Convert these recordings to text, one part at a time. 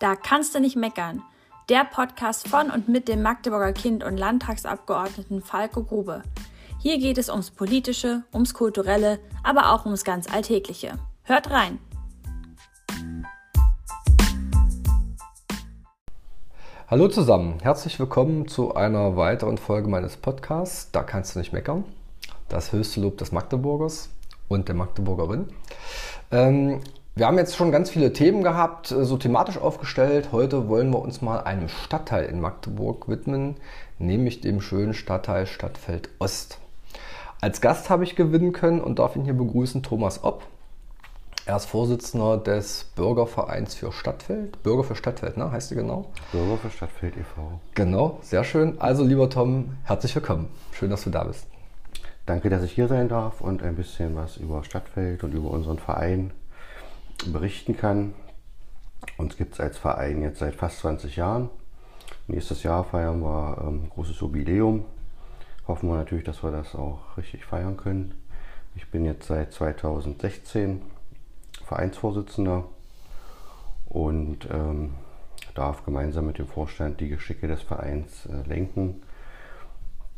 Da kannst du nicht meckern. Der Podcast von und mit dem Magdeburger Kind und Landtagsabgeordneten Falco Grube. Hier geht es ums Politische, ums Kulturelle, aber auch ums ganz Alltägliche. Hört rein! Hallo zusammen, herzlich willkommen zu einer weiteren Folge meines Podcasts. Da kannst du nicht meckern. Das höchste Lob des Magdeburgers und der Magdeburgerin. Ähm, wir haben jetzt schon ganz viele Themen gehabt, äh, so thematisch aufgestellt. Heute wollen wir uns mal einem Stadtteil in Magdeburg widmen, nämlich dem schönen Stadtteil Stadtfeld Ost. Als Gast habe ich gewinnen können und darf ihn hier begrüßen, Thomas Opp. Er ist Vorsitzender des Bürgervereins für Stadtfeld. Bürger für Stadtfeld, ne? heißt die genau? Bürger für Stadtfeld e.V. Genau, sehr schön. Also, lieber Tom, herzlich willkommen. Schön, dass du da bist. Danke, dass ich hier sein darf und ein bisschen was über Stadtfeld und über unseren Verein berichten kann. Uns gibt es als Verein jetzt seit fast 20 Jahren. Nächstes Jahr feiern wir ein ähm, großes Jubiläum. Hoffen wir natürlich, dass wir das auch richtig feiern können. Ich bin jetzt seit 2016 Vereinsvorsitzender und ähm, darf gemeinsam mit dem Vorstand die Geschicke des Vereins äh, lenken.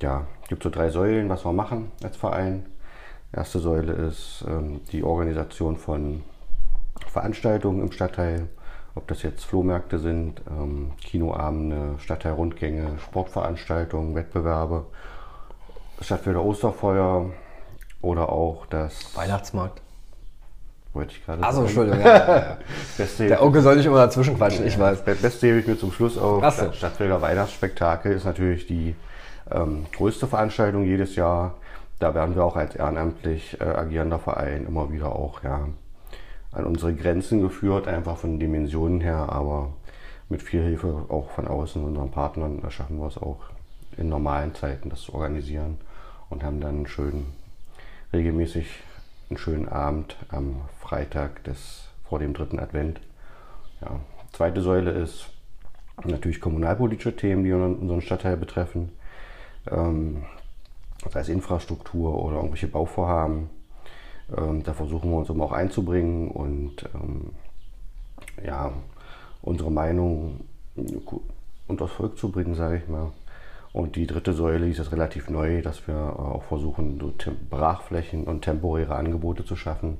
Ja, es gibt so drei Säulen, was wir machen als Verein. Erste Säule ist ähm, die Organisation von Veranstaltungen im Stadtteil, ob das jetzt Flohmärkte sind, ähm, Kinoabende, Stadtteilrundgänge, Sportveranstaltungen, Wettbewerbe, Stadtfelder Osterfeuer oder auch das Weihnachtsmarkt. Wollte ich gerade Achso, Entschuldigung. Ja, ja. Der Onkel soll nicht immer dazwischen quatschen, ich weiß. Beste hebe ich mir zum Schluss auf. So. Stadtfelder Weihnachtsspektakel ist natürlich die ähm, größte Veranstaltung jedes Jahr. Da werden wir auch als ehrenamtlich äh, agierender Verein immer wieder auch ja, an unsere Grenzen geführt, einfach von Dimensionen her, aber mit viel Hilfe auch von außen, unseren Partnern, da schaffen wir es auch in normalen Zeiten, das zu organisieren und haben dann schön regelmäßig einen schönen Abend am Freitag des, vor dem dritten Advent. Ja. Zweite Säule ist natürlich kommunalpolitische Themen, die unseren Stadtteil betreffen. Ähm, sei es Infrastruktur oder irgendwelche Bauvorhaben. Ähm, da versuchen wir uns immer auch einzubringen und ähm, ja, unsere Meinung unters Volk zu bringen, sage ich mal. Und die dritte Säule ist jetzt relativ neu, dass wir äh, auch versuchen, so Brachflächen und temporäre Angebote zu schaffen,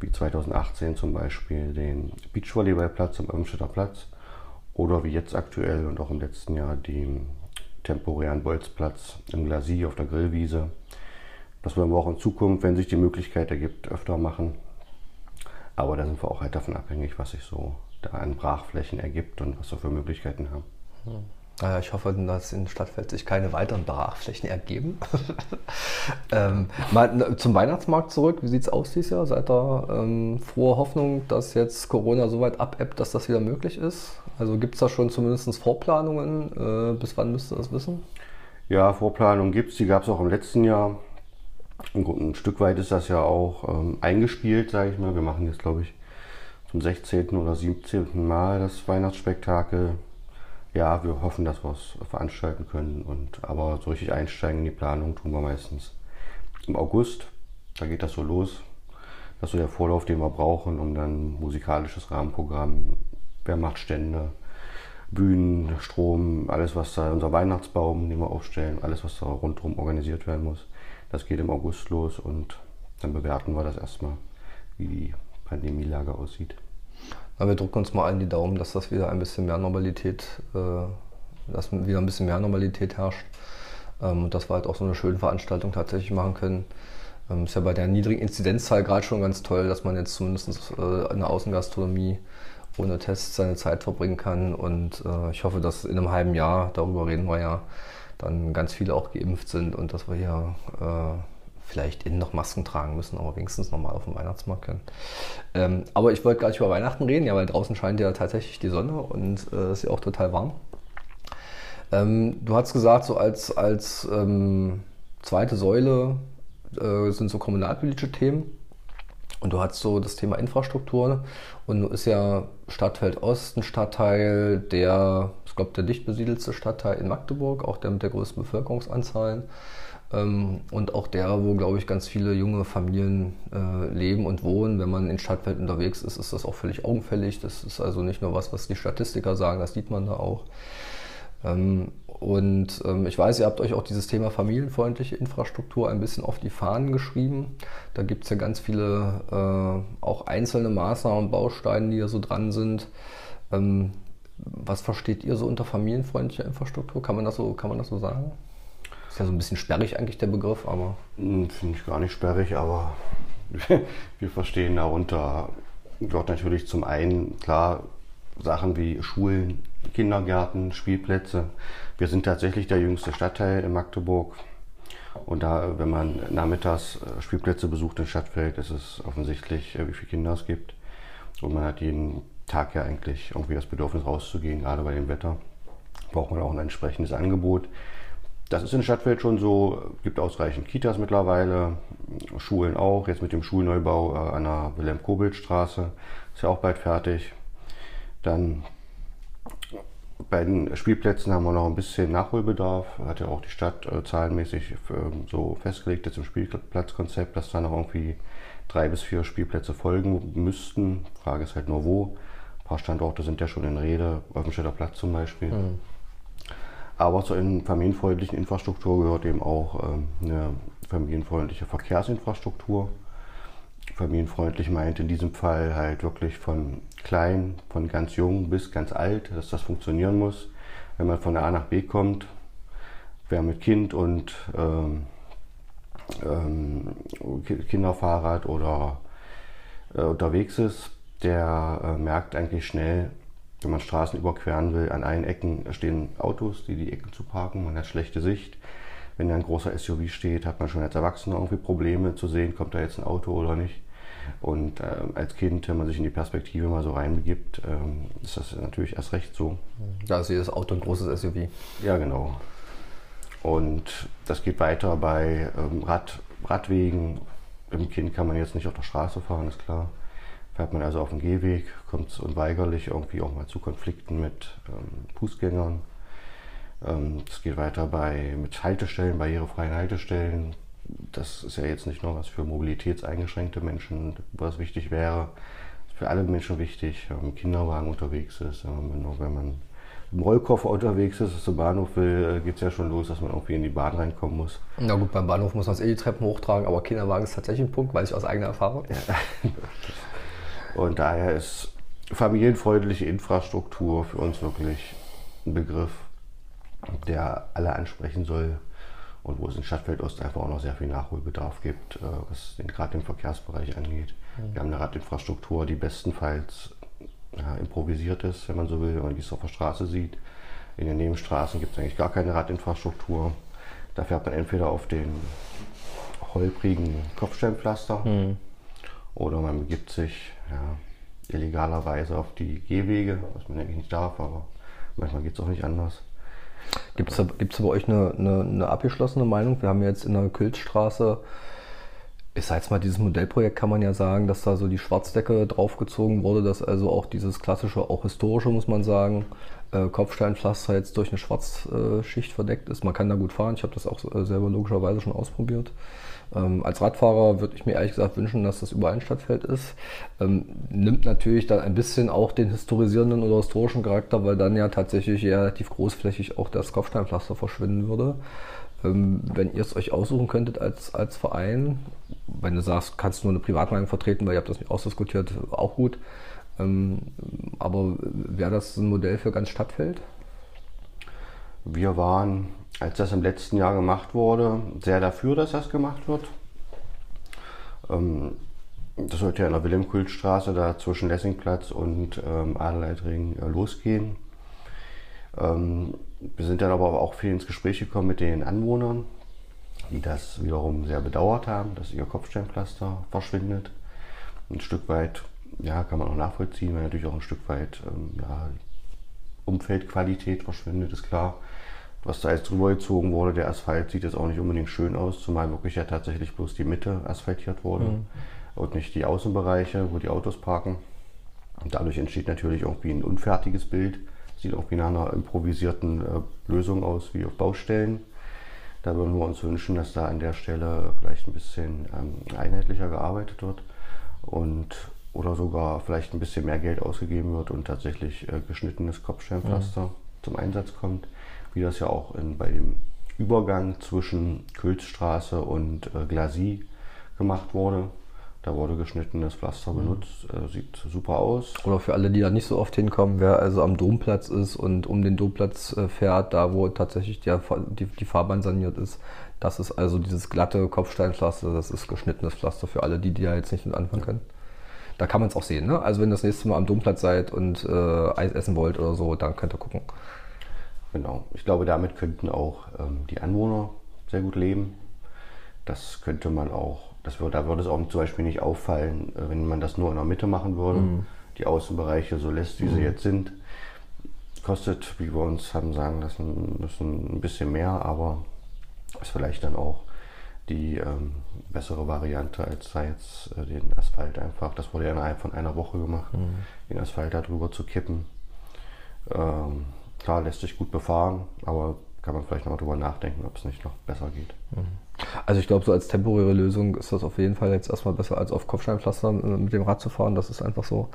wie 2018 zum Beispiel den Beachvolleyballplatz am Irmstädter Platz oder wie jetzt aktuell und auch im letzten Jahr den temporären Bolzplatz im Glacis auf der Grillwiese. Das wollen wir auch in Zukunft, wenn sich die Möglichkeit ergibt, öfter machen. Aber da sind wir auch halt davon abhängig, was sich so da an Brachflächen ergibt und was wir für Möglichkeiten haben. Naja, ich hoffe, dass in Stadtfeld sich keine weiteren Brachflächen ergeben. ähm, mal zum Weihnachtsmarkt zurück. Wie sieht es aus dieses Jahr? Seid ihr ähm, frohe Hoffnung, dass jetzt Corona so weit abebbt, dass das wieder möglich ist? Also gibt es da schon zumindest Vorplanungen? Äh, bis wann müsst ihr das wissen? Ja, Vorplanungen gibt es. Die gab es auch im letzten Jahr. Ein Stück weit ist das ja auch ähm, eingespielt, sage ich mal. Wir machen jetzt, glaube ich, zum 16. oder 17. Mal das Weihnachtsspektakel. Ja, wir hoffen, dass wir es veranstalten können. Und, aber so richtig einsteigen in die Planung tun wir meistens im August. Da geht das so los. Das ist so der Vorlauf, den wir brauchen, um dann musikalisches Rahmenprogramm, wer macht Stände, Bühnen, Strom, alles was da, unser Weihnachtsbaum, den wir aufstellen, alles was da rundherum organisiert werden muss. Das geht im August los und dann bewerten wir das erstmal, wie die Pandemielage aussieht. Na, wir drücken uns mal allen die Daumen, dass das wieder ein bisschen mehr Normalität, äh, dass wieder ein bisschen mehr Normalität herrscht ähm, und dass wir halt auch so eine schöne Veranstaltung tatsächlich machen können. Ähm, ist ja bei der niedrigen Inzidenzzahl gerade schon ganz toll, dass man jetzt zumindest äh, in der Außengastronomie ohne Tests seine Zeit verbringen kann. Und äh, ich hoffe, dass in einem halben Jahr, darüber reden wir ja, dann ganz viele auch geimpft sind und dass wir hier äh, vielleicht innen noch Masken tragen müssen, aber wenigstens normal auf dem Weihnachtsmarkt können. Ähm, aber ich wollte gar nicht über Weihnachten reden, ja, weil draußen scheint ja tatsächlich die Sonne und es äh, ist ja auch total warm. Ähm, du hast gesagt, so als, als ähm, zweite Säule äh, sind so kommunalpolitische Themen. Und du hast so das Thema Infrastruktur und ist ja Stadtfeld Ost ein Stadtteil, der, ich glaube, der dicht besiedelste Stadtteil in Magdeburg, auch der mit der größten Bevölkerungsanzahl. Ähm, und auch der, wo, glaube ich, ganz viele junge Familien äh, leben und wohnen. Wenn man in Stadtwelt unterwegs ist, ist das auch völlig augenfällig. Das ist also nicht nur was, was die Statistiker sagen, das sieht man da auch. Ähm, und ähm, ich weiß, ihr habt euch auch dieses Thema familienfreundliche Infrastruktur ein bisschen auf die Fahnen geschrieben. Da gibt es ja ganz viele äh, auch einzelne Maßnahmen und Bausteine, die da so dran sind. Ähm, was versteht ihr so unter familienfreundlicher Infrastruktur? Kann man das so, kann man das so sagen? Ist ja so ein bisschen sperrig eigentlich der Begriff, aber. Hm, finde ich gar nicht sperrig, aber wir verstehen darunter dort natürlich zum einen klar Sachen wie Schulen, Kindergärten, Spielplätze. Wir sind tatsächlich der jüngste Stadtteil in Magdeburg. Und da, wenn man nachmittags äh, Spielplätze besucht in Stadtfeld, ist es offensichtlich, äh, wie viele Kinder es gibt. Und man hat jeden Tag ja eigentlich irgendwie das Bedürfnis rauszugehen, gerade bei dem Wetter. Braucht man auch ein entsprechendes Angebot. Das ist in Stadtfeld schon so, gibt ausreichend Kitas mittlerweile, Schulen auch, jetzt mit dem Schulneubau äh, an der Wilhelm-Kobelt-Straße, ist ja auch bald fertig. Dann bei den Spielplätzen haben wir noch ein bisschen Nachholbedarf. Hat ja auch die Stadt äh, zahlenmäßig ähm, so festgelegt jetzt im Spielplatzkonzept, dass da noch irgendwie drei bis vier Spielplätze folgen müssten. Frage ist halt nur wo. Ein paar Standorte sind ja schon in Rede, Wolfenstädter Platz zum Beispiel. Mhm. Aber zur familienfreundlichen Infrastruktur gehört eben auch ähm, eine familienfreundliche Verkehrsinfrastruktur familienfreundlich meint in diesem Fall halt wirklich von klein, von ganz jung bis ganz alt, dass das funktionieren muss. Wenn man von A nach B kommt, wer mit Kind und ähm, ähm, Kinderfahrrad oder äh, unterwegs ist, der äh, merkt eigentlich schnell, wenn man Straßen überqueren will, an allen Ecken stehen Autos, die die Ecken zu parken, man hat schlechte Sicht. Wenn da ein großer SUV steht, hat man schon als Erwachsener irgendwie Probleme zu sehen, kommt da jetzt ein Auto oder nicht. Und äh, als Kind, wenn man sich in die Perspektive mal so reinbegibt, ähm, ist das natürlich erst recht so. Da ist jedes Auto ein großes SUV. Ja, genau. Und das geht weiter bei ähm, Rad, Radwegen. Im Kind kann man jetzt nicht auf der Straße fahren, ist klar. Fährt man also auf dem Gehweg, kommt es unweigerlich irgendwie auch mal zu Konflikten mit ähm, Fußgängern. Es ähm, geht weiter bei, mit Haltestellen, barrierefreien Haltestellen das ist ja jetzt nicht nur was für mobilitätseingeschränkte Menschen, was wichtig wäre. Für alle Menschen wichtig, wenn man mit Kinderwagen unterwegs ist, wenn man im Rollkoffer unterwegs ist, zum Bahnhof will, äh, geht es ja schon los, dass man irgendwie in die Bahn reinkommen muss. Na gut, beim Bahnhof muss man es eh die Treppen hochtragen, aber Kinderwagen ist tatsächlich ein Punkt, weiß ich aus eigener Erfahrung. Ja. Und daher ist familienfreundliche Infrastruktur für uns wirklich ein Begriff, der alle ansprechen soll und wo es in Stadtfeldost einfach auch noch sehr viel Nachholbedarf gibt, äh, was den, gerade den Verkehrsbereich angeht. Mhm. Wir haben eine Radinfrastruktur, die bestenfalls ja, improvisiert ist, wenn man so will, wenn man dies auf der Straße sieht. In den Nebenstraßen gibt es eigentlich gar keine Radinfrastruktur. Da fährt man entweder auf den holprigen Kopfsteinpflaster mhm. oder man begibt sich ja, illegalerweise auf die Gehwege, was man eigentlich nicht darf, aber manchmal geht es auch nicht anders. Gibt es bei euch eine, eine, eine, abgeschlossene Meinung? Wir haben jetzt in der Kültstraße, ich sag jetzt mal, dieses Modellprojekt kann man ja sagen, dass da so die Schwarzdecke draufgezogen wurde, dass also auch dieses klassische, auch historische, muss man sagen, äh, Kopfsteinpflaster jetzt durch eine Schwarzschicht verdeckt ist. Man kann da gut fahren. Ich habe das auch äh, selber logischerweise schon ausprobiert. Ähm, als Radfahrer würde ich mir ehrlich gesagt wünschen, dass das überall ein Stadtfeld ist. Ähm, nimmt natürlich dann ein bisschen auch den historisierenden oder historischen Charakter, weil dann ja tatsächlich relativ großflächig auch das Kopfsteinpflaster verschwinden würde. Ähm, wenn ihr es euch aussuchen könntet als, als Verein, wenn du sagst, kannst du nur eine Privatmeinung vertreten, weil ihr habt das nicht ausdiskutiert, auch gut. Ähm, aber wäre das ein Modell für ganz Stadtfeld? Wir waren als das im letzten Jahr gemacht wurde, sehr dafür, dass das gemacht wird. Ähm, das sollte ja in der Wilhelmkultstraße da zwischen Lessingplatz und ähm, Adelheidring äh, losgehen. Ähm, wir sind dann aber auch viel ins Gespräch gekommen mit den Anwohnern, die das wiederum sehr bedauert haben, dass ihr Kopfsteinpflaster verschwindet. Ein Stück weit, ja, kann man auch nachvollziehen, weil natürlich auch ein Stück weit ähm, ja, Umfeldqualität verschwindet, ist klar was da jetzt drüber gezogen wurde. Der Asphalt sieht jetzt auch nicht unbedingt schön aus, zumal wirklich ja tatsächlich bloß die Mitte asphaltiert wurde mhm. und nicht die Außenbereiche, wo die Autos parken. Und dadurch entsteht natürlich irgendwie ein unfertiges Bild. Sieht irgendwie nach einer improvisierten äh, Lösung aus, wie auf Baustellen. Da würden wir uns wünschen, dass da an der Stelle vielleicht ein bisschen ähm, einheitlicher gearbeitet wird und oder sogar vielleicht ein bisschen mehr Geld ausgegeben wird und tatsächlich äh, geschnittenes Kopfsteinpflaster mhm. zum Einsatz kommt, wie das ja auch in, bei dem Übergang zwischen Külzstraße und äh, Glasie gemacht wurde. Da wurde geschnittenes Pflaster mhm. benutzt, äh, sieht super aus. Oder für alle, die da nicht so oft hinkommen, wer also am Domplatz ist und um den Domplatz äh, fährt, da wo tatsächlich die, die, die, Fahrbahn saniert ist, das ist also dieses glatte Kopfsteinpflaster, das ist geschnittenes Pflaster für alle, die, die da jetzt nicht mit anfangen können. Da kann man es auch sehen. Ne? Also wenn ihr das nächste Mal am Domplatz seid und äh, Eis essen wollt oder so, dann könnt ihr gucken. Genau. Ich glaube, damit könnten auch ähm, die Anwohner sehr gut leben. Das könnte man auch das wird, da würde es auch zum Beispiel nicht auffallen, äh, wenn man das nur in der Mitte machen würde. Mhm. Die Außenbereiche so lässt, wie mhm. sie jetzt sind. Kostet, wie wir uns haben sagen lassen, müssen ein bisschen mehr, aber ist vielleicht dann auch die ähm, bessere Variante, als da jetzt äh, den Asphalt einfach, das wurde ja innerhalb von einer Woche gemacht, mhm. den Asphalt darüber zu kippen. Ähm, klar, lässt sich gut befahren, aber kann man vielleicht noch mal drüber nachdenken, ob es nicht noch besser geht. Mhm. Also ich glaube, so als temporäre Lösung ist das auf jeden Fall jetzt erstmal besser als auf Kopfsteinpflaster äh, mit dem Rad zu fahren. Das ist einfach so.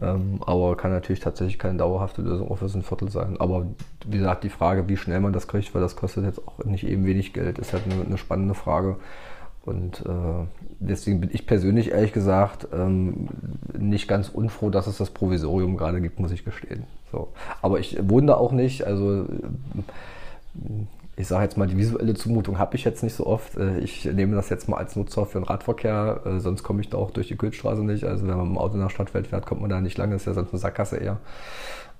Ähm, aber kann natürlich tatsächlich keine dauerhafte Lösung auch für so ein Viertel sein. Aber wie gesagt, die Frage, wie schnell man das kriegt, weil das kostet jetzt auch nicht eben wenig Geld, ist halt eine, eine spannende Frage. Und äh, deswegen bin ich persönlich ehrlich gesagt ähm, nicht ganz unfroh, dass es das Provisorium gerade gibt, muss ich gestehen. So. Aber ich wohne auch nicht. Also ich sage jetzt mal, die visuelle Zumutung habe ich jetzt nicht so oft. Äh, ich nehme das jetzt mal als Nutzer für den Radverkehr, äh, sonst komme ich da auch durch die Kühlstraße nicht. Also wenn man mit dem Auto nach Stadtfeld fährt, kommt man da nicht lange, ist ja sonst eine Sackgasse eher.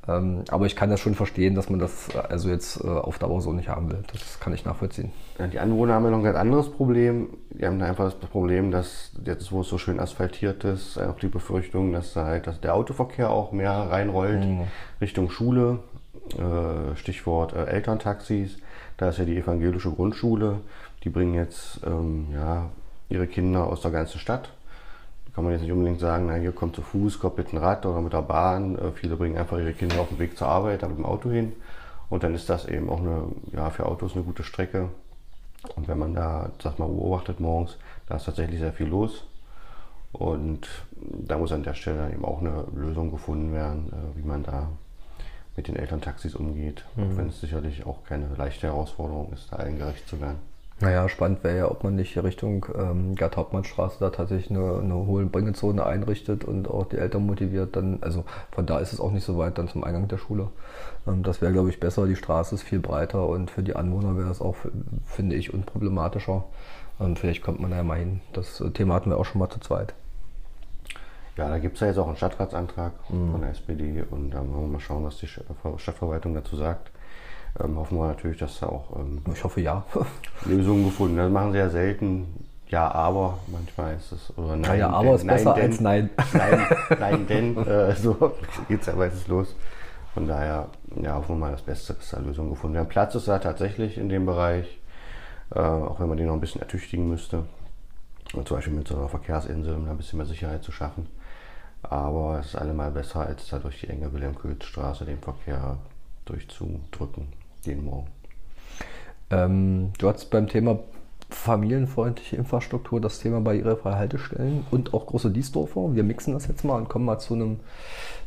Ähm, aber ich kann das schon verstehen, dass man das also jetzt äh, auf Dauer so nicht haben will. Das kann ich nachvollziehen. Ja, die Anwohner haben ja noch ein ganz anderes Problem. Die haben einfach das Problem, dass jetzt, wo es so schön asphaltiert ist, auch die Befürchtung, dass da halt dass der Autoverkehr auch mehr reinrollt mhm. Richtung Schule. Stichwort Elterntaxis da ist ja die evangelische Grundschule. Die bringen jetzt ähm, ja, ihre Kinder aus der ganzen Stadt. Da kann man jetzt nicht unbedingt sagen, na, hier kommt zu Fuß, kommt mit dem Rad oder mit der Bahn. Äh, viele bringen einfach ihre Kinder auf den Weg zur Arbeit, da mit dem Auto hin. Und dann ist das eben auch eine, ja, für Autos eine gute Strecke. Und wenn man da, sag mal, beobachtet morgens, da ist tatsächlich sehr viel los. Und da muss an der Stelle dann eben auch eine Lösung gefunden werden, äh, wie man da mit den Elterntaxis umgeht. Mhm. Auch wenn es sicherlich auch keine leichte Herausforderung ist, da allen gerecht zu werden. Naja, spannend wäre ja, ob man nicht Richtung ähm, Gerd-Hauptmann-Straße da tatsächlich eine, eine hohe Bringezone einrichtet und auch die Eltern motiviert. Dann, also von da ist es auch nicht so weit dann zum Eingang der Schule. Ähm, das wäre, glaube ich, besser. Die Straße ist viel breiter und für die Anwohner wäre es auch, finde ich, unproblematischer. Ähm, vielleicht kommt man da ja mal hin. Das Thema hatten wir auch schon mal zu zweit. Ja, da gibt es ja jetzt auch einen Stadtratsantrag mhm. von der SPD und da wollen wir mal schauen, was die Stadtverwaltung dazu sagt. Ähm, hoffen wir natürlich, dass da auch ähm, ich hoffe ja Lösungen gefunden werden. Das machen sie ja selten. Ja, aber manchmal ist es oder nein. Ja, ja aber denn, ist besser denn, als nein. Nein, nein, denn äh, so geht es ja meistens los. Von daher ja, hoffen wir mal das Beste, dass da Lösungen gefunden werden. Platz ist da tatsächlich in dem Bereich, äh, auch wenn man den noch ein bisschen ertüchtigen müsste. Und zum Beispiel mit so einer Verkehrsinsel, um da ein bisschen mehr Sicherheit zu schaffen. Aber es ist allemal besser, als da durch die enge Wilhelm-Köhls-Straße den Verkehr durchzudrücken, jeden Morgen. Ähm, du hast beim Thema familienfreundliche Infrastruktur das Thema barrierefreie Haltestellen und auch große Diesdorfer. Wir mixen das jetzt mal und kommen mal zu einem,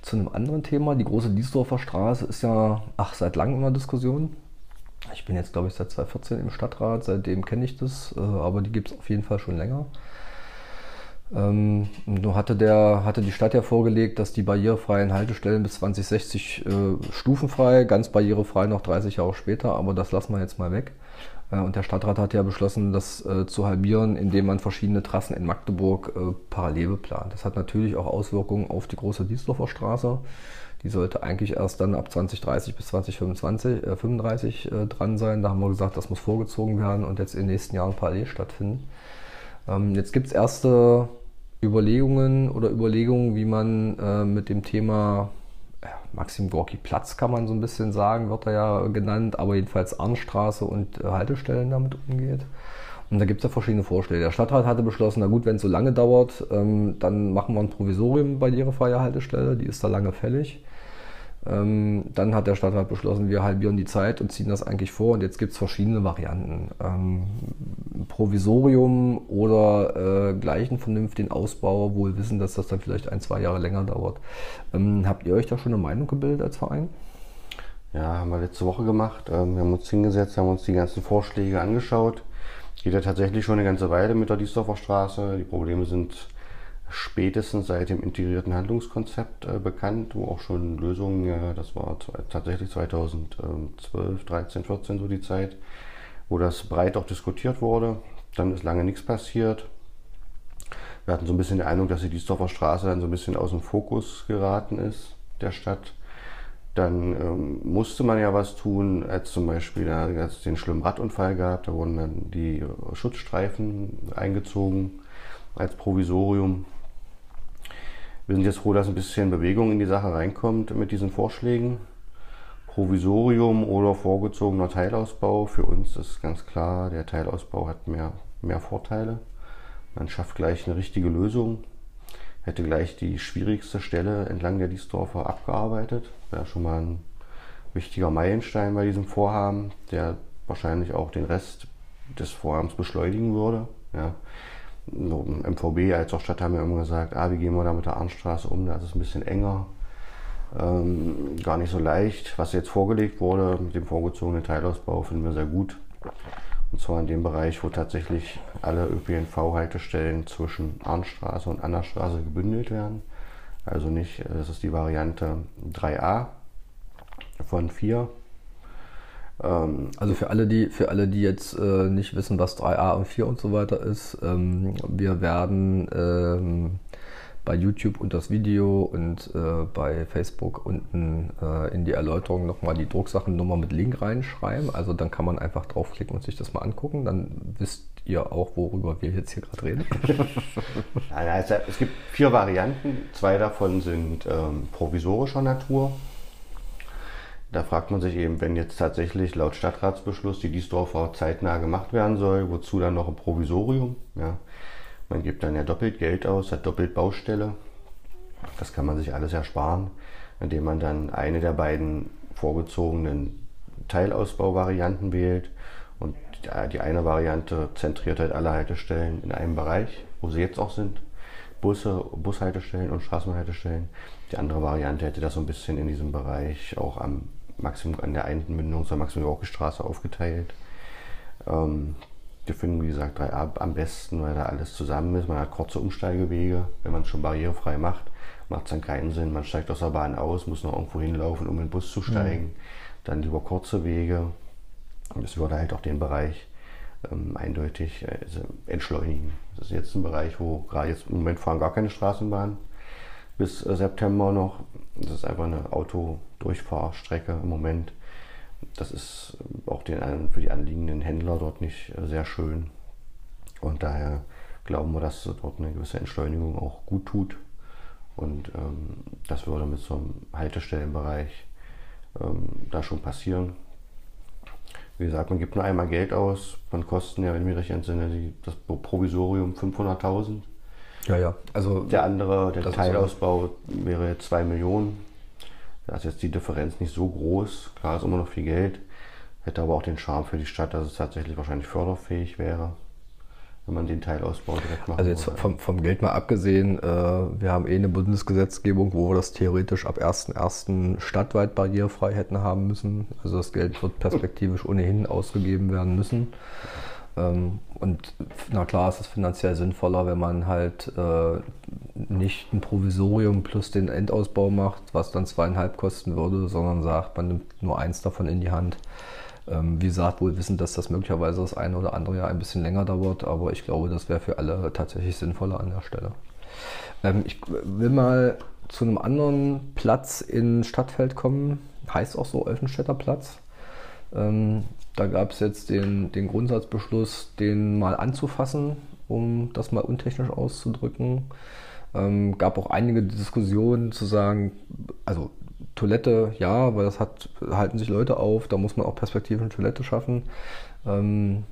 zu einem anderen Thema. Die große Diesdorfer Straße ist ja ach, seit langem immer Diskussion. Ich bin jetzt, glaube ich, seit 2014 im Stadtrat, seitdem kenne ich das, äh, aber die gibt es auf jeden Fall schon länger. Ähm, nur hatte, der, hatte die Stadt ja vorgelegt, dass die barrierefreien Haltestellen bis 2060 äh, stufenfrei, ganz barrierefrei noch 30 Jahre später, aber das lassen wir jetzt mal weg. Äh, und der Stadtrat hat ja beschlossen, das äh, zu halbieren, indem man verschiedene Trassen in Magdeburg äh, parallel beplant. Das hat natürlich auch Auswirkungen auf die große Diesdorfer Straße. Die sollte eigentlich erst dann ab 2030 bis 2025, äh, 35 äh, dran sein. Da haben wir gesagt, das muss vorgezogen werden und jetzt in den nächsten Jahren parallel stattfinden. Ähm, jetzt gibt es erste Überlegungen oder Überlegungen, wie man äh, mit dem Thema ja, Maxim Gorki Platz kann man so ein bisschen sagen, wird er ja genannt, aber jedenfalls Arnstraße und äh, Haltestellen damit umgeht. Und da gibt es ja verschiedene Vorschläge. Der Stadtrat hatte beschlossen, na gut, wenn es so lange dauert, ähm, dann machen wir ein Provisorium bei ihrer freie Haltestelle, die ist da lange fällig. Ähm, dann hat der Stadtrat beschlossen, wir halbieren die Zeit und ziehen das eigentlich vor. Und jetzt gibt es verschiedene Varianten. Ähm, Provisorium oder äh, gleich einen vernünftigen Ausbau, wohl wissen, dass das dann vielleicht ein, zwei Jahre länger dauert. Ähm, habt ihr euch da schon eine Meinung gebildet als Verein? Ja, haben wir letzte Woche gemacht. Ähm, wir haben uns hingesetzt, haben uns die ganzen Vorschläge angeschaut. Geht ja tatsächlich schon eine ganze Weile mit der Diesdorfer Straße. Die Probleme sind spätestens seit dem integrierten Handlungskonzept äh, bekannt, wo auch schon Lösungen, äh, das war tatsächlich 2012, 13, 14 so die Zeit, wo das breit auch diskutiert wurde. Dann ist lange nichts passiert. Wir hatten so ein bisschen die Eindruck, dass die Diesdorfer Straße dann so ein bisschen aus dem Fokus geraten ist der Stadt. Dann ähm, musste man ja was tun, als zum Beispiel da es den schlimmen Radunfall gab, da wurden dann die Schutzstreifen eingezogen als Provisorium. Wir sind jetzt froh, dass ein bisschen Bewegung in die Sache reinkommt mit diesen Vorschlägen. Provisorium oder vorgezogener Teilausbau. Für uns ist ganz klar, der Teilausbau hat mehr, mehr Vorteile. Man schafft gleich eine richtige Lösung, hätte gleich die schwierigste Stelle entlang der Diesdorfer abgearbeitet. Wäre schon mal ein wichtiger Meilenstein bei diesem Vorhaben, der wahrscheinlich auch den Rest des Vorhabens beschleunigen würde. Ja so MVB als auch Stadt haben ja immer gesagt, ah, wie gehen wir da mit der Arnstraße um, da ist es ein bisschen enger, ähm, gar nicht so leicht. Was jetzt vorgelegt wurde mit dem vorgezogenen Teilausbau finden wir sehr gut. Und zwar in dem Bereich, wo tatsächlich alle ÖPNV-Haltestellen zwischen Arnstraße und Annastraße gebündelt werden. Also nicht, das ist die Variante 3a von 4 ähm, also für alle, die, für alle, die jetzt äh, nicht wissen, was 3a und 4 und so weiter ist, ähm, wir werden ähm, bei YouTube und das Video und äh, bei Facebook unten äh, in die Erläuterung nochmal die Drucksachennummer mit Link reinschreiben. Also dann kann man einfach draufklicken und sich das mal angucken. Dann wisst ihr auch, worüber wir jetzt hier gerade reden. also, es gibt vier Varianten. Zwei davon sind ähm, provisorischer Natur. Da fragt man sich eben, wenn jetzt tatsächlich laut Stadtratsbeschluss die Diesdorfer zeitnah gemacht werden soll, wozu dann noch ein Provisorium? Ja. Man gibt dann ja doppelt Geld aus, hat doppelt Baustelle. Das kann man sich alles ersparen, indem man dann eine der beiden vorgezogenen Teilausbauvarianten wählt. Und die eine Variante zentriert halt alle Haltestellen in einem Bereich, wo sie jetzt auch sind. Busse, Bushaltestellen und Straßenhaltestellen. Die andere Variante hätte das so ein bisschen in diesem Bereich auch am Maximum an der einen Mündung zur Maximum-Yorke-Straße aufgeteilt. Ähm, wir finden, wie gesagt, 3a am besten, weil da alles zusammen ist. Man hat kurze Umsteigewege. Wenn man es schon barrierefrei macht, macht es dann keinen Sinn. Man steigt aus der Bahn aus, muss noch irgendwo hinlaufen, um in den Bus zu steigen. Mhm. Dann lieber kurze Wege. Und das würde halt auch den Bereich ähm, eindeutig äh, also entschleunigen. Das ist jetzt ein Bereich, wo gerade jetzt im Moment fahren gar keine Straßenbahnen bis äh, September noch. Das ist einfach eine Autodurchfahrstrecke im Moment. Das ist auch den, für die anliegenden Händler dort nicht äh, sehr schön. Und daher glauben wir, dass dort eine gewisse Entschleunigung auch gut tut. Und ähm, das würde mit so einem Haltestellenbereich ähm, da schon passieren. Wie gesagt, man gibt nur einmal Geld aus. Man kosten ja, wenn ich mich recht entsinne, das Provisorium 500.000. Ja, ja. Also der andere, der Teilausbau wäre jetzt 2 Millionen. Da ist jetzt die Differenz nicht so groß. Klar ist immer noch viel Geld. Hätte aber auch den Charme für die Stadt, dass es tatsächlich wahrscheinlich förderfähig wäre, wenn man den Teilausbau direkt macht. Also jetzt vom, vom, Geld mal abgesehen, äh, wir haben eh eine Bundesgesetzgebung, wo wir das theoretisch ab 1.1. stadtweit barrierefrei hätten haben müssen. Also das Geld wird perspektivisch ohnehin ausgegeben werden müssen. Ähm, und na klar ist es finanziell sinnvoller, wenn man halt äh, nicht ein Provisorium plus den Endausbau macht, was dann zweieinhalb kosten würde, sondern sagt, man nimmt nur eins davon in die Hand. Ähm, wie gesagt, wohl wissen, dass das möglicherweise das eine oder andere Jahr ein bisschen länger dauert, aber ich glaube, das wäre für alle tatsächlich sinnvoller an der Stelle. Ähm, ich will mal zu einem anderen Platz in Stadtfeld kommen, heißt auch so Olfenstädter Platz. Ähm, da gab es jetzt den, den Grundsatzbeschluss, den mal anzufassen, um das mal untechnisch auszudrücken. Ähm, gab auch einige Diskussionen zu sagen, also Toilette, ja, weil das hat, halten sich Leute auf, da muss man auch perspektivisch eine Toilette schaffen. Ähm,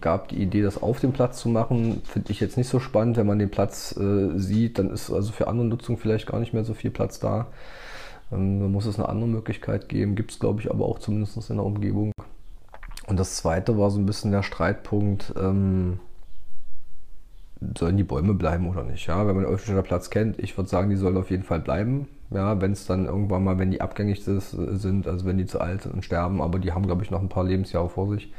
gab die Idee, das auf dem Platz zu machen, finde ich jetzt nicht so spannend. Wenn man den Platz äh, sieht, dann ist also für andere Nutzung vielleicht gar nicht mehr so viel Platz da. Ähm, da muss es eine andere Möglichkeit geben, gibt es glaube ich aber auch zumindest in der Umgebung. Und das zweite war so ein bisschen der Streitpunkt, ähm, sollen die Bäume bleiben oder nicht? Ja, wenn man den öffentlichen Platz kennt, ich würde sagen, die sollen auf jeden Fall bleiben. Ja, wenn es dann irgendwann mal, wenn die abgängig sind, also wenn die zu alt sind und sterben, aber die haben, glaube ich, noch ein paar Lebensjahre vor sich,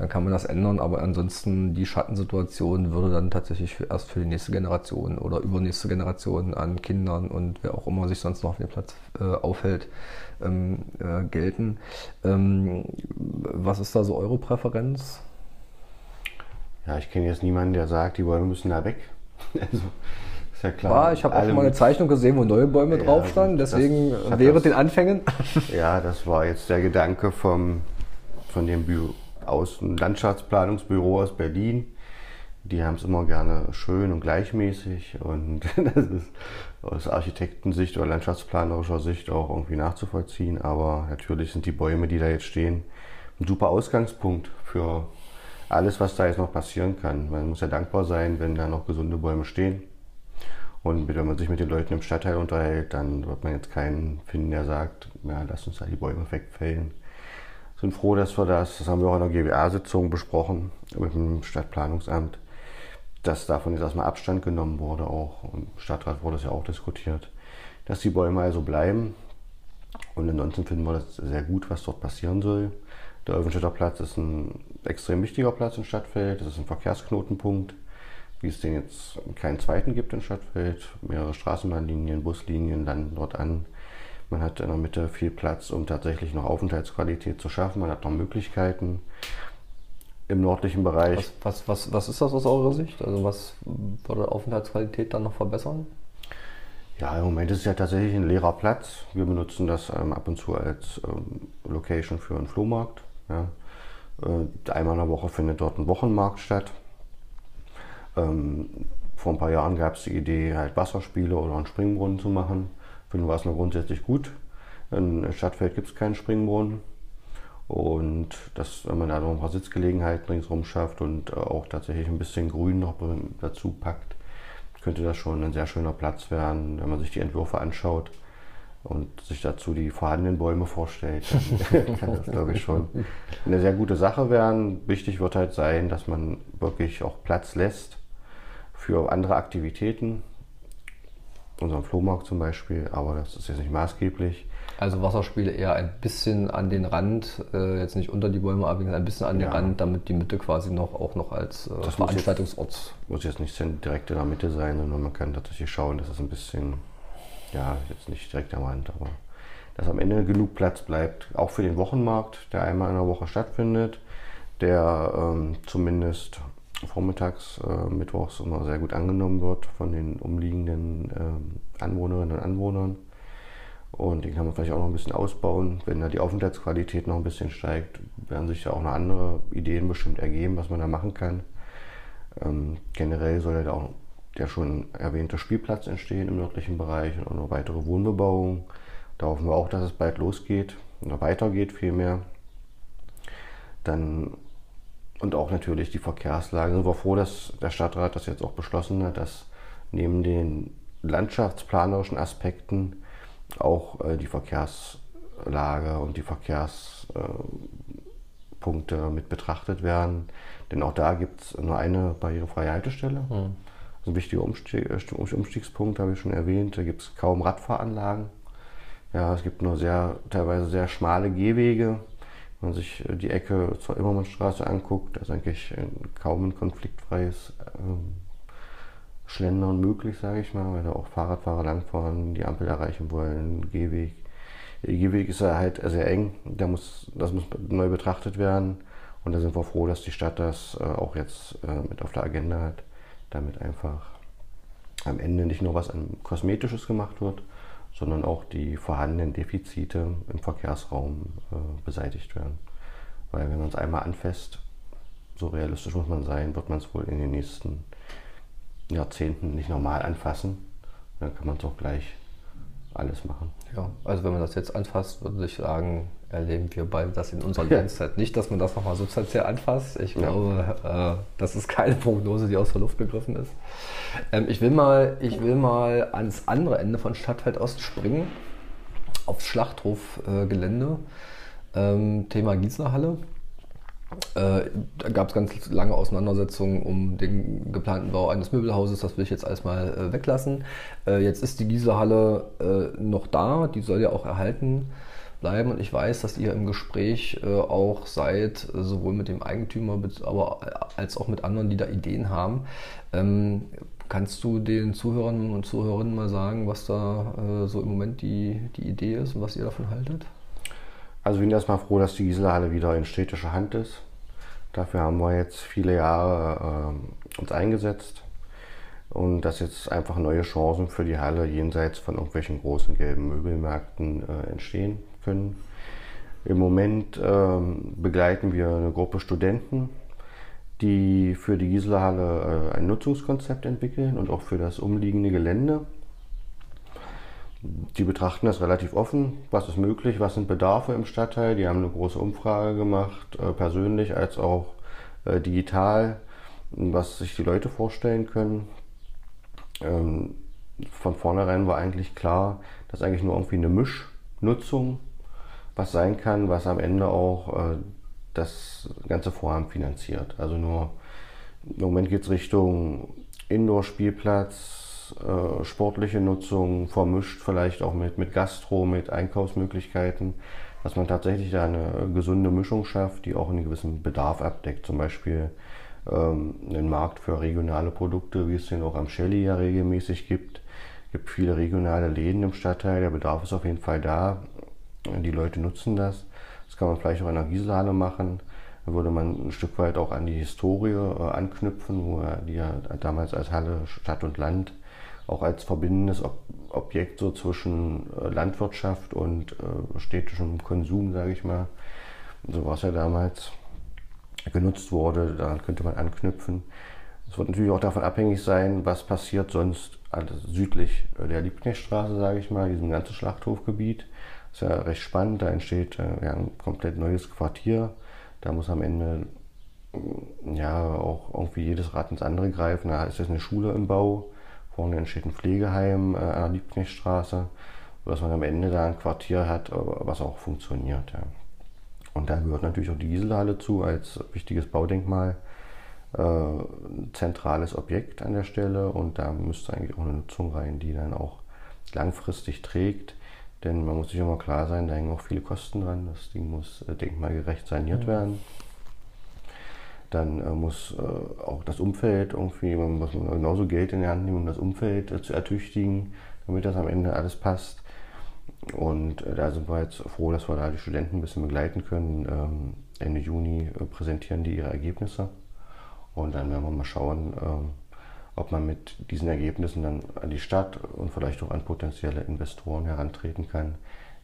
dann kann man das ändern. Aber ansonsten die Schattensituation würde dann tatsächlich für, erst für die nächste Generation oder übernächste Generation an Kindern und wer auch immer sich sonst noch auf dem Platz äh, aufhält, ähm, äh, gelten. Ähm, was ist da so eure Präferenz? Ja, ich kenne jetzt niemanden, der sagt, die Bäume müssen da weg. also, ist ja klar. Ja, ich habe auch schon mal eine Zeichnung gesehen, wo neue Bäume ja, drauf standen, deswegen während den Anfängen. Ja, das war jetzt der Gedanke vom, von dem Büro, aus dem Landschaftsplanungsbüro aus Berlin. Die haben es immer gerne schön und gleichmäßig und das ist aus Architektensicht oder landschaftsplanerischer Sicht auch irgendwie nachzuvollziehen. Aber natürlich sind die Bäume, die da jetzt stehen, ein super Ausgangspunkt für alles, was da jetzt noch passieren kann. Man muss ja dankbar sein, wenn da noch gesunde Bäume stehen. Und wenn man sich mit den Leuten im Stadtteil unterhält, dann wird man jetzt keinen finden, der sagt, ja, lass uns da die Bäume wegfällen. Sind froh, dass wir das, das haben wir auch in der GWA-Sitzung besprochen mit dem Stadtplanungsamt, dass davon jetzt erstmal Abstand genommen wurde. Auch im Stadtrat wurde es ja auch diskutiert, dass die Bäume also bleiben. Und ansonsten finden wir das sehr gut, was dort passieren soll. Der Olvenstädter Platz ist ein extrem wichtiger Platz in Stadtfeld. Das ist ein Verkehrsknotenpunkt, wie es den jetzt keinen zweiten gibt in Stadtfeld. Mehrere Straßenbahnlinien, Buslinien landen dort an. Man hat in der Mitte viel Platz, um tatsächlich noch Aufenthaltsqualität zu schaffen. Man hat noch Möglichkeiten im nördlichen Bereich. Was, was, was, was ist das aus eurer Sicht? Also was würde Aufenthaltsqualität dann noch verbessern? Ja, im Moment ist es ja tatsächlich ein leerer Platz. Wir benutzen das ähm, ab und zu als ähm, Location für einen Flohmarkt. Ja. Äh, einmal in der Woche findet dort ein Wochenmarkt statt. Ähm, vor ein paar Jahren gab es die Idee, halt Wasserspiele oder einen Springbrunnen zu machen. Finden wir es nur grundsätzlich gut. In Stadtfeld gibt es keinen Springbrunnen. Und das, wenn man da noch ein paar Sitzgelegenheiten ringsherum schafft und äh, auch tatsächlich ein bisschen Grün noch dazu packt, könnte das schon ein sehr schöner Platz werden, wenn man sich die Entwürfe anschaut und sich dazu die vorhandenen Bäume vorstellt, dann kann das, glaube ich, schon eine sehr gute Sache werden. Wichtig wird halt sein, dass man wirklich auch Platz lässt für andere Aktivitäten, unseren Flohmarkt zum Beispiel, aber das ist jetzt nicht maßgeblich. Also Wasserspiele eher ein bisschen an den Rand, äh, jetzt nicht unter die Bäume, aber ein bisschen an den ja. Rand, damit die Mitte quasi noch auch noch als äh, Veranstaltungsort. Muss jetzt, muss jetzt nicht direkt in der Mitte sein, sondern man kann tatsächlich schauen, dass es ein bisschen ja, jetzt nicht direkt am Rand, aber dass am Ende genug Platz bleibt, auch für den Wochenmarkt, der einmal in der Woche stattfindet, der ähm, zumindest vormittags, äh, mittwochs immer sehr gut angenommen wird von den umliegenden äh, Anwohnerinnen und Anwohnern. Und den kann man vielleicht auch noch ein bisschen ausbauen. Wenn da die Aufenthaltsqualität noch ein bisschen steigt, werden sich da auch noch andere Ideen bestimmt ergeben, was man da machen kann. Ähm, generell soll ja da auch der schon erwähnte Spielplatz entstehen im nördlichen Bereich und auch noch weitere Wohnbebauung. Da hoffen wir auch, dass es bald losgeht oder weitergeht vielmehr. Dann und auch natürlich die Verkehrslage. Sind wir froh, dass der Stadtrat das jetzt auch beschlossen hat, dass neben den landschaftsplanerischen Aspekten auch äh, die Verkehrslage und die Verkehrspunkte äh, mit betrachtet werden. Denn auch da gibt es nur eine barrierefreie Haltestelle. Mhm ein wichtiger Umstieg, äh, Umstiegspunkt, habe ich schon erwähnt. Da gibt es kaum Radfahranlagen. Ja, es gibt nur sehr, teilweise sehr schmale Gehwege. Wenn man sich äh, die Ecke zur Immermannstraße anguckt, da ist eigentlich kaum ein konfliktfreies ähm, Schlendern möglich, sage ich mal, weil da auch Fahrradfahrer langfahren, die Ampel erreichen wollen, Gehweg. Der Gehweg ist ja halt sehr eng, da muss, das muss neu betrachtet werden. Und da sind wir froh, dass die Stadt das äh, auch jetzt mit auf der Agenda hat damit einfach am Ende nicht nur was an Kosmetisches gemacht wird, sondern auch die vorhandenen Defizite im Verkehrsraum äh, beseitigt werden. Weil wenn man es einmal anfasst, so realistisch muss man sein, wird man es wohl in den nächsten Jahrzehnten nicht normal anfassen. Dann kann man es auch gleich alles machen. Ja, also wenn man das jetzt anfasst, würde ich sagen, erleben wir beide das in unserer Lebenszeit nicht, dass man das nochmal substanziell anfasst. Ich glaube, ja. äh, das ist keine Prognose, die aus der Luft gegriffen ist. Ähm, ich, will mal, ich will mal ans andere Ende von Stadtfeld Ost springen. aufs Schlachthofgelände. Ähm, Thema Gießlerhalle. Äh, da gab es ganz lange Auseinandersetzungen um den geplanten Bau eines Möbelhauses. Das will ich jetzt erstmal äh, weglassen. Äh, jetzt ist die Gießerhalle äh, noch da. Die soll ja auch erhalten bleiben. Und ich weiß, dass ihr im Gespräch äh, auch seid, äh, sowohl mit dem Eigentümer aber als auch mit anderen, die da Ideen haben. Ähm, kannst du den Zuhörern und Zuhörerinnen mal sagen, was da so im Moment die, die Idee ist und was ihr davon haltet? Also ich bin erstmal froh, dass die Gisela-Halle wieder in städtischer Hand ist. Dafür haben wir jetzt viele Jahre äh, uns eingesetzt und dass jetzt einfach neue Chancen für die Halle jenseits von irgendwelchen großen gelben Möbelmärkten äh, entstehen können. Im Moment äh, begleiten wir eine Gruppe Studenten, die für die Gisela-Halle äh, ein Nutzungskonzept entwickeln und auch für das umliegende Gelände. Die betrachten das relativ offen. Was ist möglich? Was sind Bedarfe im Stadtteil? Die haben eine große Umfrage gemacht, äh, persönlich als auch äh, digital, was sich die Leute vorstellen können. Ähm, von vornherein war eigentlich klar, dass eigentlich nur irgendwie eine Mischnutzung was sein kann, was am Ende auch äh, das ganze Vorhaben finanziert. Also nur im Moment geht es Richtung Indoor-Spielplatz, äh, sportliche Nutzung vermischt vielleicht auch mit, mit Gastro, mit Einkaufsmöglichkeiten, dass man tatsächlich da eine gesunde Mischung schafft, die auch einen gewissen Bedarf abdeckt. Zum Beispiel ähm, einen Markt für regionale Produkte, wie es den auch am Shelly ja regelmäßig gibt. Es gibt viele regionale Läden im Stadtteil, der Bedarf ist auf jeden Fall da. Die Leute nutzen das. Das kann man vielleicht auch in der Gieselhalle machen. Da würde man ein Stück weit auch an die Historie äh, anknüpfen, wo die ja damals als Halle Stadt und Land auch als verbindendes Objekt so zwischen äh, Landwirtschaft und äh, städtischem Konsum, sage ich mal. So was ja damals genutzt wurde, daran könnte man anknüpfen. Es wird natürlich auch davon abhängig sein, was passiert sonst also südlich der Liebknechtstraße, sage ich mal, diesem ganzen Schlachthofgebiet. Ist ja recht spannend, da entsteht äh, ja, ein komplett neues Quartier. Da muss am Ende ja auch irgendwie jedes Rad ins andere greifen. Da ist jetzt eine Schule im Bau Vorne entsteht ein Pflegeheim äh, an der Liebknechtstraße, sodass man am Ende da ein Quartier hat, was auch funktioniert. Ja. Und da gehört natürlich auch die Gieselhalle zu als wichtiges Baudenkmal, äh, zentrales Objekt an der Stelle und da müsste eigentlich auch eine Nutzung rein, die dann auch langfristig trägt. Denn man muss sich immer klar sein, da hängen auch viele Kosten dran. Das Ding muss äh, denkmalgerecht saniert mhm. werden. Dann äh, muss äh, auch das Umfeld irgendwie, man muss genauso Geld in die Hand nehmen, um das Umfeld äh, zu ertüchtigen, damit das am Ende alles passt. Und äh, da sind wir jetzt froh, dass wir da die Studenten ein bisschen begleiten können. Ähm, Ende Juni äh, präsentieren die ihre Ergebnisse. Und dann werden wir mal schauen, ähm, ob man mit diesen Ergebnissen dann an die Stadt und vielleicht auch an potenzielle Investoren herantreten kann,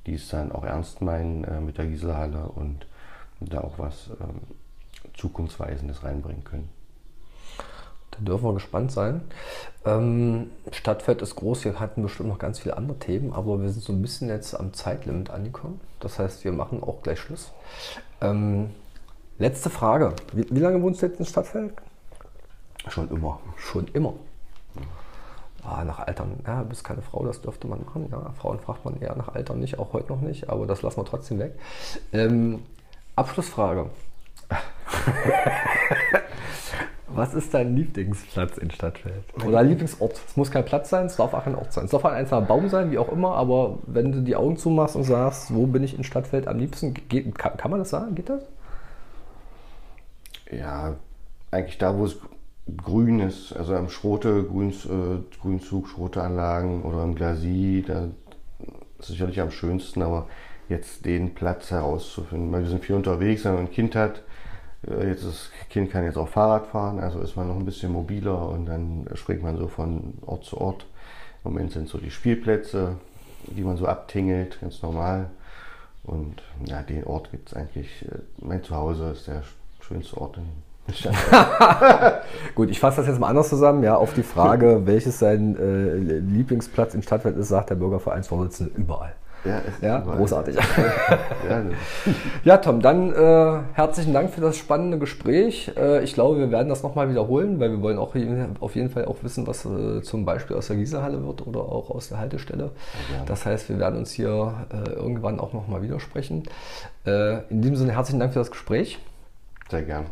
die es dann auch ernst meinen äh, mit der Gieselhalle und da auch was ähm, Zukunftsweisendes reinbringen können. Da dürfen wir gespannt sein. Ähm, Stadtfeld ist groß, wir hatten bestimmt noch ganz viele andere Themen, aber wir sind so ein bisschen jetzt am Zeitlimit angekommen. Das heißt, wir machen auch gleich Schluss. Ähm, letzte Frage. Wie, wie, lange wohnst du jetzt in Stadtfeld? Schon immer. Schon immer. Ah, nach Altern, ja, du bist keine Frau, das dürfte man machen. Ja, Frauen fragt man eher nach Altern nicht, auch heute noch nicht, aber das lassen wir trotzdem weg. Ähm, Abschlussfrage. Was ist dein Lieblingsplatz in Stadtfeld? Oder Lieblingsort? Es muss kein Platz sein, es darf auch ein Ort sein. Es darf ein einzelner Baum sein, wie auch immer, aber wenn du die Augen zumachst und sagst, wo bin ich in Stadtfeld am liebsten, geht, kann, kann man das sagen? Geht das? Ja, eigentlich da, wo es grün ist, also am Schrote, Grüns, äh, Grünzug, Schrote-Anlagen oder im Glasie, da ist sicherlich am schönsten, aber jetzt den Platz herauszufinden, weil wir sind viel unterwegs, wenn man ein Kind hat, äh, jetzt das Kind kann jetzt auch Fahrrad fahren, also ist man noch ein bisschen mobiler und dann springt man so von Ort zu Ort. Im Moment sind so die Spielplätze, die man so abtingelt, ganz normal. Und ja, den Ort gibt es eigentlich. Äh, mein Zuhause ist der schönste Ort in Gut, ich fasse das jetzt mal anders zusammen. Ja, auf die Frage, welches sein äh, Lieblingsplatz in Stadtwelt ist, sagt der Bürgervereinsvorsitzende überall. Ja, ja großartig. Ja, ja, Tom, dann äh, herzlichen Dank für das spannende Gespräch. Äh, ich glaube, wir werden das nochmal wiederholen, weil wir wollen auch auf jeden Fall auch wissen, was äh, zum Beispiel aus der Gießerhalle wird oder auch aus der Haltestelle. Ja, das heißt, wir werden uns hier äh, irgendwann auch nochmal widersprechen. Äh, in diesem Sinne herzlichen Dank für das Gespräch. Sehr gern.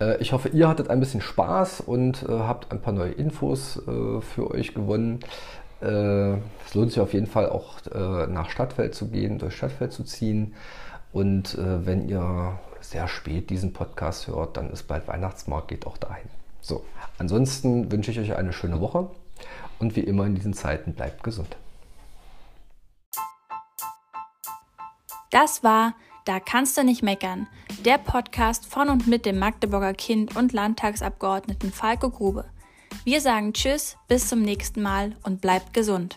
Äh, ich hoffe, ihr hattet ein bisschen Spaß und habt ein paar neue Infos für euch gewonnen. Äh, es lohnt sich auf jeden Fall auch äh, nach Stadtfeld zu gehen, durch Stadtfeld zu ziehen. Und äh, wenn ihr sehr spät diesen Podcast hört, dann ist bald Weihnachtsmarkt, geht auch dahin. So, ansonsten wünsche ich euch eine schöne Woche und wie immer in diesen Zeiten bleibt gesund. Das war Da kannst du nicht meckern, der Podcast von und mit dem Magdeburger Kind und Landtagsabgeordneten Falco Grube. Wir sagen Tschüss, bis zum nächsten Mal und bleibt gesund.